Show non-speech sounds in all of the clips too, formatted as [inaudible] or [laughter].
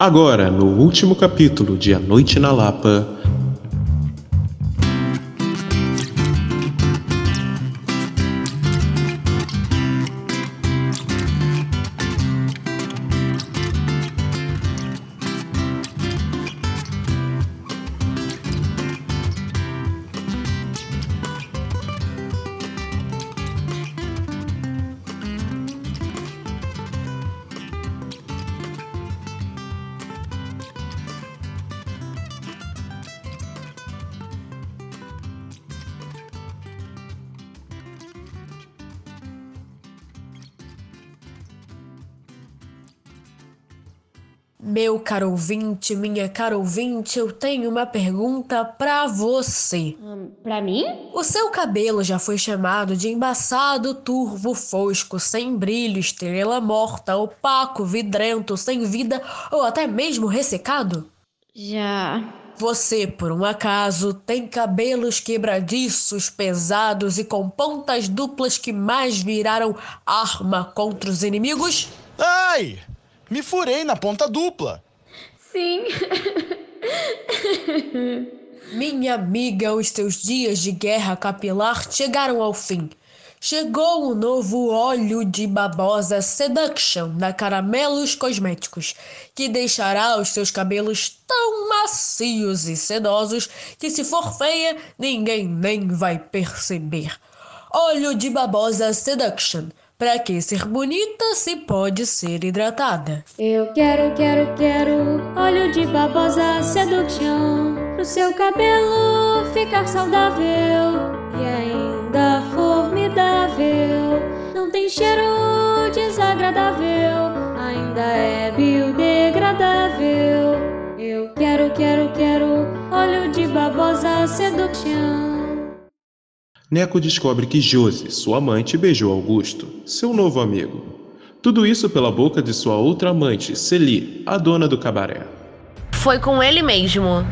Agora, no último capítulo de A Noite na Lapa, Meu caro ouvinte, minha cara ouvinte, eu tenho uma pergunta pra você. Hum, pra mim? O seu cabelo já foi chamado de embaçado, turvo, fosco, sem brilho, estrela morta, opaco, vidrento, sem vida ou até mesmo ressecado? Já. Você, por um acaso, tem cabelos quebradiços, pesados e com pontas duplas que mais viraram arma contra os inimigos? Ai! Me furei na ponta dupla. Sim. Minha amiga, os teus dias de guerra capilar chegaram ao fim. Chegou o novo óleo de babosa Seduction da Caramelos Cosméticos, que deixará os seus cabelos tão macios e sedosos que, se for feia, ninguém nem vai perceber. Óleo de babosa Seduction Pra que ser bonita se pode ser hidratada? Eu quero, quero, quero óleo de babosa seduction pro seu cabelo ficar saudável e ainda formidável. Não tem cheiro desagradável, ainda é biodegradável. Eu quero, quero, quero óleo de babosa seduction. Neco descobre que Josi, sua amante, beijou Augusto, seu novo amigo. Tudo isso pela boca de sua outra amante, Celi, a dona do cabaré. Foi com ele mesmo.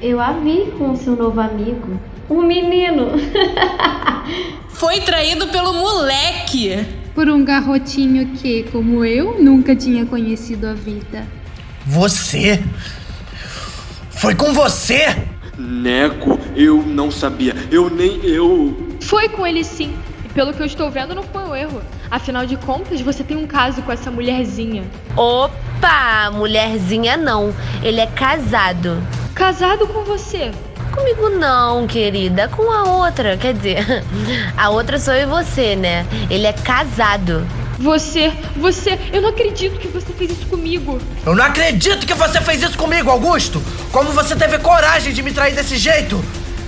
Eu a vi com seu novo amigo. Um menino. [laughs] Foi traído pelo moleque. Por um garrotinho que, como eu, nunca tinha conhecido a vida. Você? Foi com você? Neco, eu não sabia. Eu nem eu. Foi com ele sim. E pelo que eu estou vendo, não foi um erro. Afinal de contas, você tem um caso com essa mulherzinha. Opa, mulherzinha não. Ele é casado. Casado com você? Comigo não, querida. Com a outra. Quer dizer, [laughs] a outra sou eu e você, né? Ele é casado. Você, você, eu não acredito que você fez isso comigo. Eu não acredito que você fez isso comigo, Augusto! Como você teve coragem de me trair desse jeito?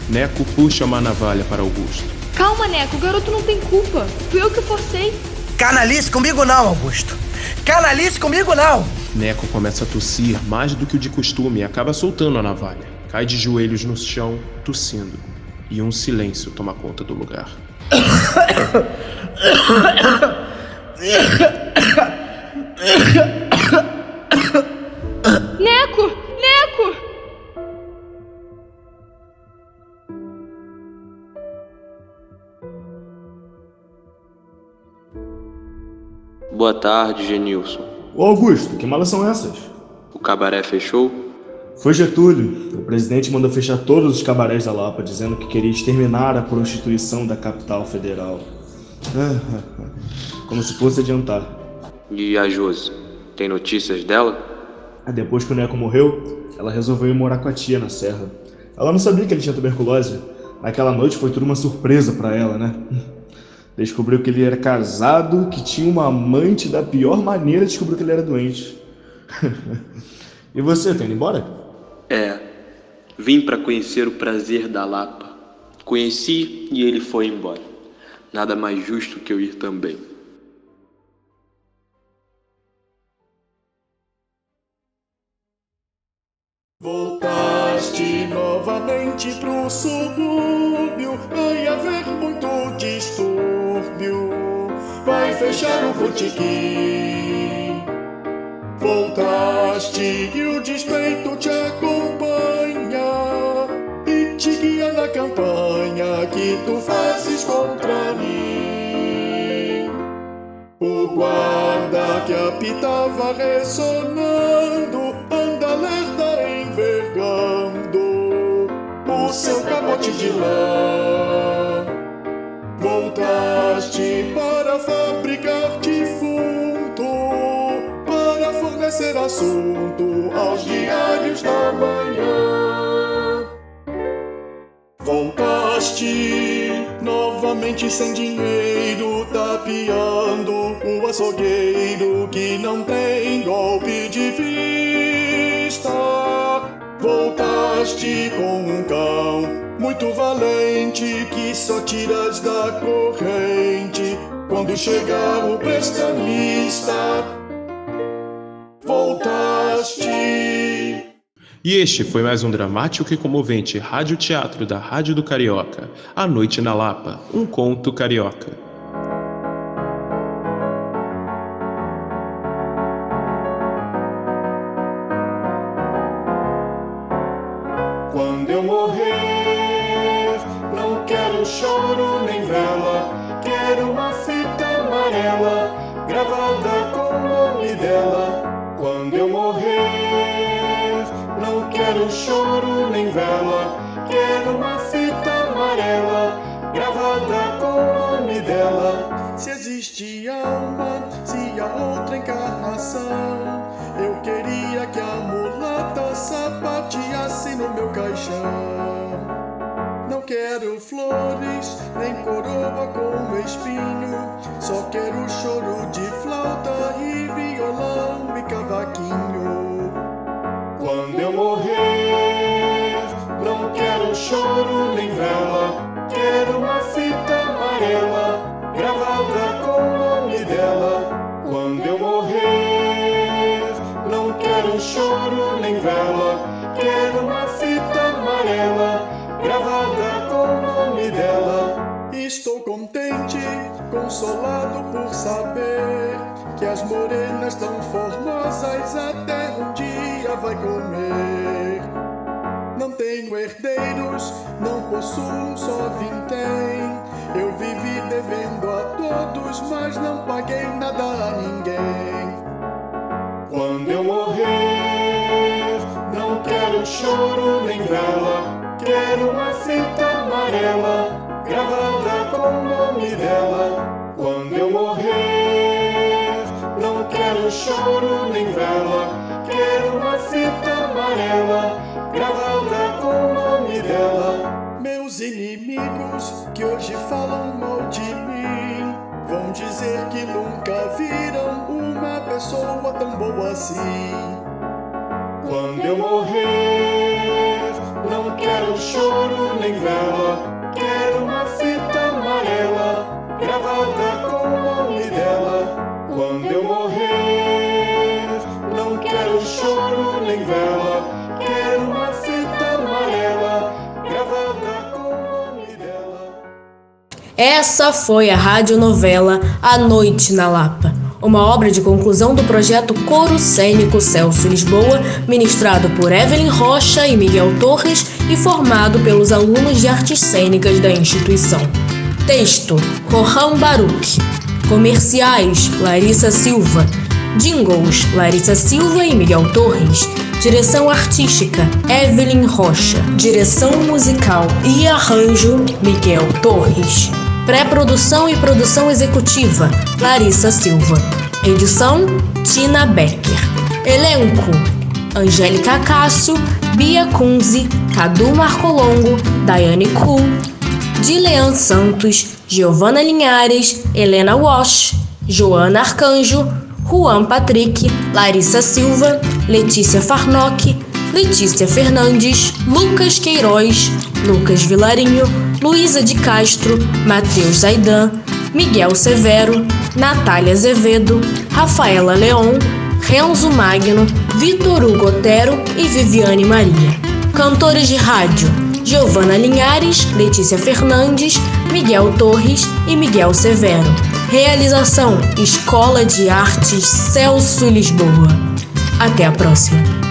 Neco puxa uma navalha para Augusto. Calma, Neco, o garoto não tem culpa. Fui eu que forcei. Canalice comigo não, Augusto. Canalice comigo não. Neco começa a tossir mais do que o de costume e acaba soltando a navalha. Cai de joelhos no chão, tossindo. E um silêncio toma conta do lugar. Tarde, Genilson. Ô Augusto, que malas são essas? O cabaré fechou? Foi Getúlio. O presidente mandou fechar todos os cabarés da Lapa, dizendo que queria exterminar a prostituição da capital federal. [laughs] Como se fosse adiantar. E a Josi? Tem notícias dela? Ah, depois que o Neco morreu, ela resolveu ir morar com a tia na serra. Ela não sabia que ele tinha tuberculose. Naquela noite foi tudo uma surpresa para ela, né? Descobriu que ele era casado, que tinha uma amante da pior maneira descobriu que ele era doente. [laughs] e você, tá indo embora? É. Vim para conhecer o prazer da Lapa. Conheci e ele foi embora. Nada mais justo que eu ir também. Vai fechar o botiquim. Voltaste e o despeito te acompanha e te guia na campanha que tu fazes contra mim. O guarda que apitava ressonando anda alerta envergando o seu capote de lã. Assunto aos diários da manhã. Voltaste novamente sem dinheiro, tapeando o açougueiro que não tem golpe de vista. Voltaste com um cão muito valente que só tiras da corrente quando chegar o prestamista. Voltaste. E este foi mais um dramático e comovente rádio-teatro da Rádio do Carioca, A Noite na Lapa, um conto carioca. Quando eu morrer, não quero choro nem vela, quero uma fita amarela gravada com o nome dela. Quando eu morrer, não quero choro nem vela, quero uma fita amarela gravada com o nome dela. Se existe alma, se há outra encarnação, eu queria que a mulata sapateasse no meu caixão. Quero flores, nem coroa com espinho. Só quero choro de flauta e violão e cavaquinho. Quando eu morrer, contente, consolado por saber que as morenas tão formosas até um dia vai comer. Não tenho herdeiros, não possuo, só vintém. Eu vivi devendo a todos, mas não paguei nada a ninguém. Quando eu morrer, não quero choro nem vela. Quero uma fita amarela gravada choro nem vela. Quero uma fita amarela gravada com o nome dela. Meus inimigos que hoje falam mal de mim vão dizer que nunca viram uma pessoa tão boa assim. Quando eu morrer, não quero choro nem vela, Essa foi a radionovela A Noite na Lapa, uma obra de conclusão do projeto Coro Cênico Celso Lisboa, ministrado por Evelyn Rocha e Miguel Torres e formado pelos alunos de artes cênicas da instituição. Texto: Rohan Baruch. Comerciais: Larissa Silva. Jingles: Larissa Silva e Miguel Torres. Direção artística: Evelyn Rocha. Direção musical e arranjo: Miguel Torres. Pré-produção e produção executiva: Larissa Silva. Edição: Tina Becker. Elenco: Angélica Cássio, Bia Kunze, Cadu Marcolongo, Daiane Kuhl, Dilean Santos, Giovana Linhares, Helena Walsh, Joana Arcanjo, Juan Patrick, Larissa Silva, Letícia Farnock, Letícia Fernandes, Lucas Queiroz, Lucas Vilarinho, Luísa de Castro, Matheus Zaidan, Miguel Severo, Natália Azevedo, Rafaela Leon, Renzo Magno, Vitor Hugo Otero e Viviane Maria. Cantores de rádio: Giovana Linhares, Letícia Fernandes, Miguel Torres e Miguel Severo. Realização: Escola de Artes Celso Lisboa. Até a próxima.